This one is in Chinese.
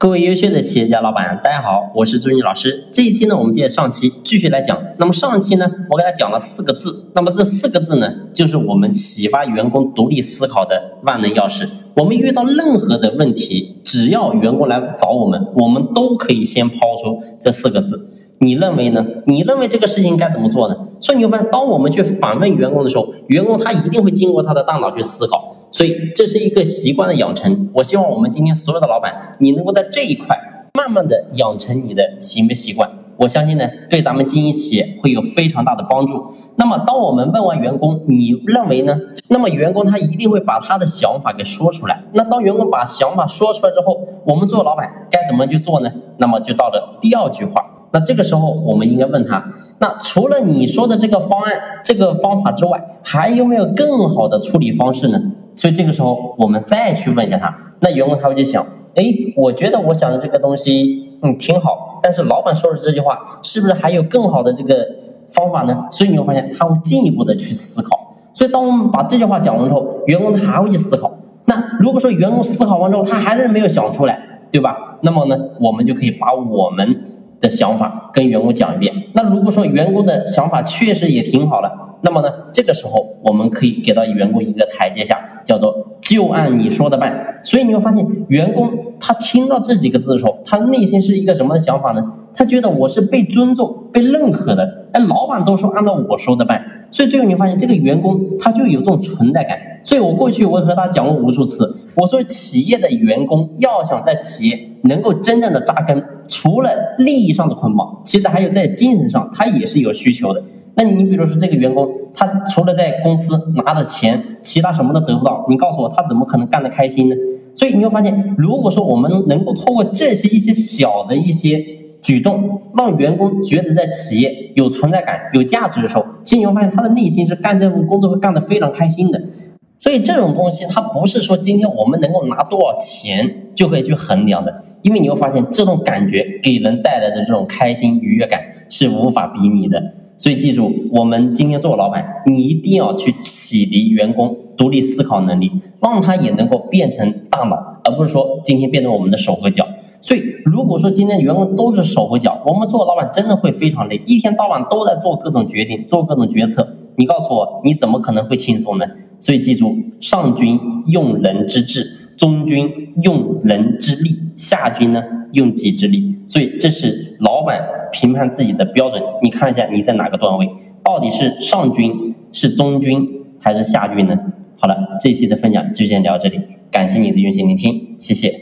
各位优秀的企业家老板，大家好，我是朱毅老师。这一期呢，我们接着上期继续来讲。那么上期呢，我给大家讲了四个字，那么这四个字呢，就是我们启发员工独立思考的万能钥匙。我们遇到任何的问题，只要员工来找我们，我们都可以先抛出这四个字。你认为呢？你认为这个事情该怎么做呢？所以你会发现，当我们去反问员工的时候，员工他一定会经过他的大脑去思考。所以这是一个习惯的养成。我希望我们今天所有的老板，你能够在这一块慢慢的养成你的行为习惯。我相信呢，对咱们经营企业会有非常大的帮助。那么，当我们问完员工，你认为呢？那么员工他一定会把他的想法给说出来。那当员工把想法说出来之后，我们做老板该怎么去做呢？那么就到了第二句话。那这个时候我们应该问他：那除了你说的这个方案、这个方法之外，还有没有更好的处理方式呢？所以这个时候，我们再去问一下他，那员工他会去想，哎，我觉得我想的这个东西，嗯，挺好，但是老板说的这句话，是不是还有更好的这个方法呢？所以你会发现，他会进一步的去思考。所以当我们把这句话讲完之后，员工他还会去思考。那如果说员工思考完之后，他还是没有想出来，对吧？那么呢，我们就可以把我们的想法跟员工讲一遍。那如果说员工的想法确实也挺好的。那么呢，这个时候我们可以给到员工一个台阶下，叫做就按你说的办。所以你会发现，员工他听到这几个字的时候，他内心是一个什么想法呢？他觉得我是被尊重、被认可的。哎，老板都说按照我说的办，所以最后你发现这个员工他就有这种存在感。所以我过去我也和他讲过无数次，我说企业的员工要想在企业能够真正的扎根，除了利益上的捆绑，其实还有在精神上，他也是有需求的。那你比如说这个员工，他除了在公司拿的钱，其他什么都得不到，你告诉我他怎么可能干得开心呢？所以你会发现，如果说我们能够通过这些一些小的一些举动，让员工觉得在企业有存在感、有价值的时候，其实你会发现他的内心是干这份工作会干得非常开心的。所以这种东西，它不是说今天我们能够拿多少钱就可以去衡量的，因为你会发现这种感觉给人带来的这种开心愉悦感是无法比拟的。所以记住，我们今天做老板，你一定要去启迪员工独立思考能力，让他也能够变成大脑，而不是说今天变成我们的手和脚。所以，如果说今天员工都是手和脚，我们做老板真的会非常累，一天到晚都在做各种决定，做各种决策。你告诉我，你怎么可能会轻松呢？所以记住，上君用人之智，中军用人之力，下军呢用己之力。所以这是老板。评判自己的标准，你看一下你在哪个段位，到底是上军、是中军还是下军呢？好了，这期的分享就先聊到这里，感谢你的用心聆听，谢谢。